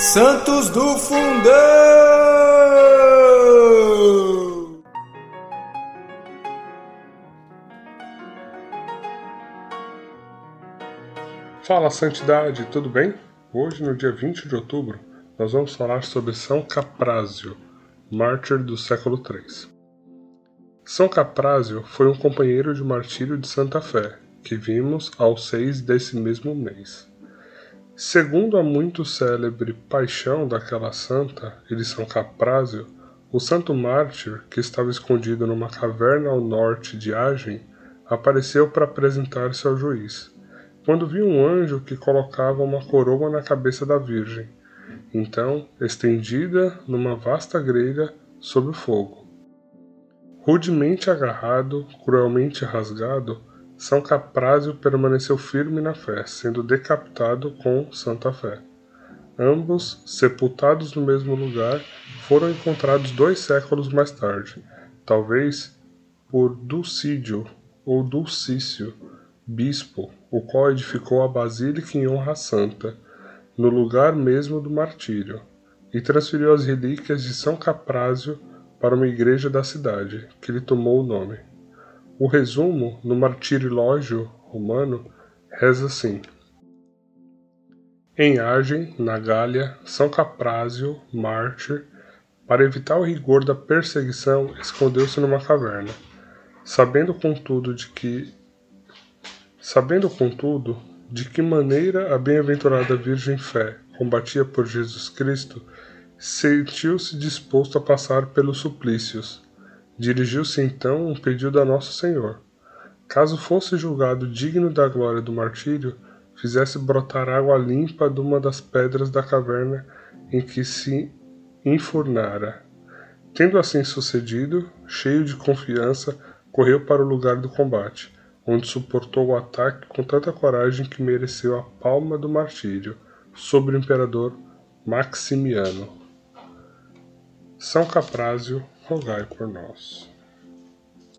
Santos do Fundão! Fala Santidade, tudo bem? Hoje, no dia 20 de outubro, nós vamos falar sobre São Caprázio, mártir do século III. São Caprázio foi um companheiro de martírio de Santa Fé, que vimos ao 6 desse mesmo mês. Segundo a muito célebre paixão daquela santa de São Caprázio, o santo mártir, que estava escondido numa caverna ao norte de Agen, apareceu para apresentar-se ao juiz, quando viu um anjo que colocava uma coroa na cabeça da Virgem, então estendida numa vasta grelha sob o fogo. Rudemente agarrado, cruelmente rasgado, são Caprázio permaneceu firme na fé, sendo decapitado com Santa Fé. Ambos, sepultados no mesmo lugar, foram encontrados dois séculos mais tarde, talvez por Dulcídio ou Dulcício, bispo, o qual edificou a basílica em honra santa, no lugar mesmo do martírio, e transferiu as relíquias de São Caprázio para uma igreja da cidade, que lhe tomou o nome. O resumo, no martirilógio romano, reza assim: Em Agen, na Gália, São Caprázio, mártir, para evitar o rigor da perseguição, escondeu-se numa caverna. Sabendo contudo de que sabendo contudo de que maneira a bem-aventurada Virgem Fé combatia por Jesus Cristo, sentiu-se disposto a passar pelos suplícios Dirigiu-se então um pedido a Nosso Senhor. Caso fosse julgado digno da glória do martírio, fizesse brotar água limpa de uma das pedras da caverna em que se enfurnara. Tendo assim sucedido, cheio de confiança, correu para o lugar do combate, onde suportou o ataque com tanta coragem que mereceu a palma do martírio sobre o imperador Maximiano. São Caprázio rogai por nós.